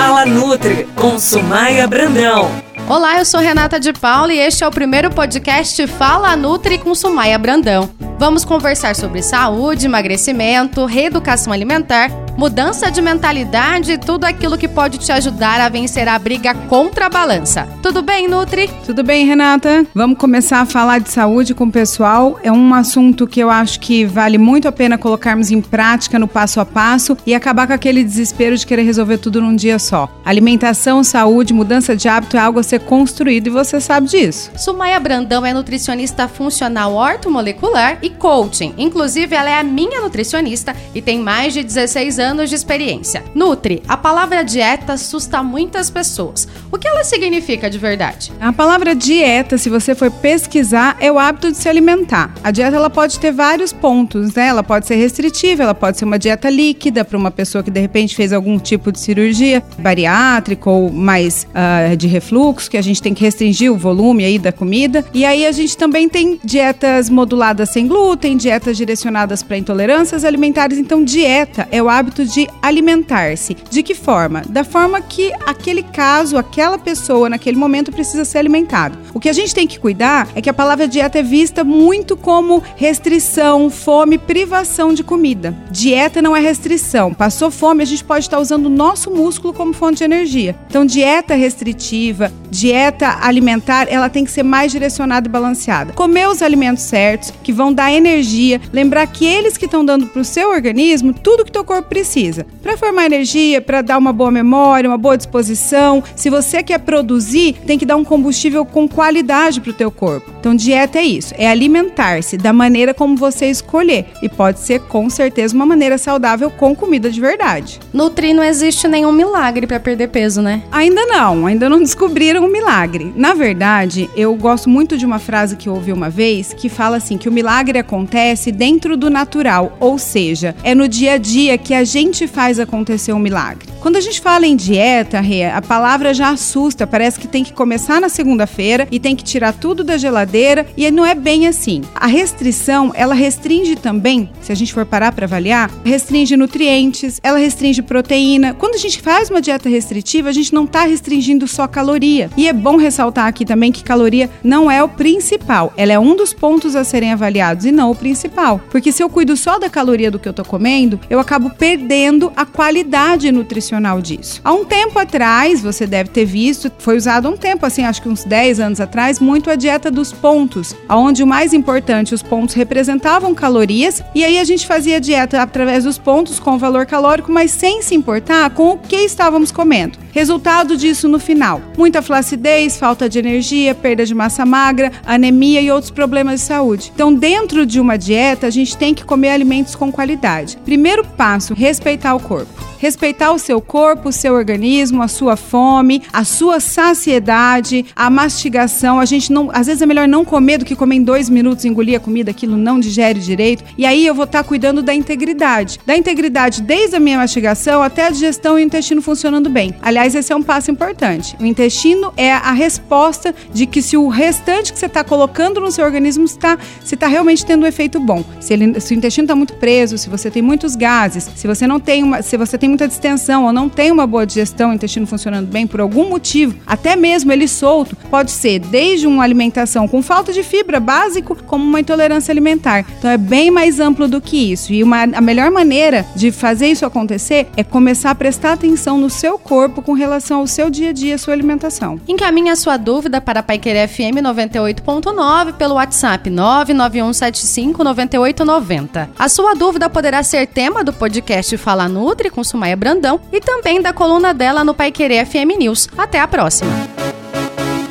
Fala Nutri com Sumaia Brandão. Olá, eu sou Renata de Paula e este é o primeiro podcast Fala Nutri com Sumaia Brandão. Vamos conversar sobre saúde, emagrecimento, reeducação alimentar mudança de mentalidade e tudo aquilo que pode te ajudar a vencer a briga contra a balança. Tudo bem, Nutri? Tudo bem, Renata? Vamos começar a falar de saúde com o pessoal. É um assunto que eu acho que vale muito a pena colocarmos em prática no passo a passo e acabar com aquele desespero de querer resolver tudo num dia só. Alimentação, saúde, mudança de hábito é algo a ser construído e você sabe disso. Sumaia Brandão é nutricionista funcional ortomolecular e coaching. Inclusive, ela é a minha nutricionista e tem mais de 16 anos de experiência. Nutri, a palavra dieta assusta muitas pessoas. O que ela significa de verdade? A palavra dieta, se você for pesquisar, é o hábito de se alimentar. A dieta ela pode ter vários pontos, né? Ela pode ser restritiva, ela pode ser uma dieta líquida para uma pessoa que de repente fez algum tipo de cirurgia bariátrica ou mais uh, de refluxo, que a gente tem que restringir o volume aí da comida. E aí a gente também tem dietas moduladas sem glúten, dietas direcionadas para intolerâncias alimentares. Então, dieta é o hábito hábito de alimentar-se. De que forma? Da forma que aquele caso, aquela pessoa naquele momento precisa ser alimentado. O que a gente tem que cuidar é que a palavra dieta é vista muito como restrição, fome, privação de comida. Dieta não é restrição. Passou fome, a gente pode estar usando o nosso músculo como fonte de energia. Então, dieta restritiva, dieta alimentar, ela tem que ser mais direcionada e balanceada. Comer os alimentos certos, que vão dar energia, lembrar que eles que estão dando para o seu organismo tudo que teu corpo precisa precisa. Para formar energia, para dar uma boa memória, uma boa disposição. Se você quer produzir, tem que dar um combustível com qualidade para o teu corpo. Então, dieta é isso, é alimentar-se da maneira como você escolher. E pode ser com certeza uma maneira saudável com comida de verdade. Nutri não existe nenhum milagre para perder peso, né? Ainda não, ainda não descobriram um milagre. Na verdade, eu gosto muito de uma frase que eu ouvi uma vez que fala assim que o milagre acontece dentro do natural, ou seja, é no dia a dia que a gente faz acontecer um milagre. Quando a gente fala em dieta, a palavra já assusta, parece que tem que começar na segunda-feira e tem que tirar tudo da geladeira e não é bem assim. A restrição, ela restringe também, se a gente for parar para avaliar, restringe nutrientes, ela restringe proteína. Quando a gente faz uma dieta restritiva, a gente não está restringindo só caloria. E é bom ressaltar aqui também que caloria não é o principal, ela é um dos pontos a serem avaliados e não o principal. Porque se eu cuido só da caloria do que eu tô comendo, eu acabo perdendo a qualidade nutricional disso. Há um tempo atrás, você deve ter visto, foi usado um tempo, assim, acho que uns 10 anos atrás, muito a dieta dos pontos, onde o mais importante, os pontos representavam calorias, e aí a gente fazia dieta através dos pontos com valor calórico, mas sem se importar com o que estávamos comendo. Resultado disso no final: muita flacidez, falta de energia, perda de massa magra, anemia e outros problemas de saúde. Então, dentro de uma dieta, a gente tem que comer alimentos com qualidade. Primeiro passo: respeitar o corpo respeitar o seu corpo, o seu organismo, a sua fome, a sua saciedade, a mastigação. A gente não, às vezes é melhor não comer do que comer em dois minutos, engolir a comida, aquilo não digere direito. E aí eu vou estar tá cuidando da integridade, da integridade desde a minha mastigação até a digestão e o intestino funcionando bem. Aliás, esse é um passo importante. O intestino é a resposta de que se o restante que você está colocando no seu organismo está, se está realmente tendo um efeito bom. Se, ele, se o intestino está muito preso, se você tem muitos gases, se você não tem uma, se você tem muita distensão ou não tem uma boa digestão, o intestino funcionando bem por algum motivo, até mesmo ele solto, pode ser desde uma alimentação com falta de fibra básico, como uma intolerância alimentar. Então é bem mais amplo do que isso. E uma, a melhor maneira de fazer isso acontecer é começar a prestar atenção no seu corpo com relação ao seu dia a dia, sua alimentação. Encaminhe a sua dúvida para a Paiquerê FM 98.9 pelo WhatsApp 99175 9890. A sua dúvida poderá ser tema do podcast Fala Nutri com Sumaia Brandão e também da coluna dela no Pai Querer FM News. Até a próxima.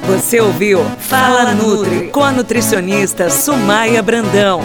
Você ouviu Fala Nutri com a nutricionista Sumaia Brandão.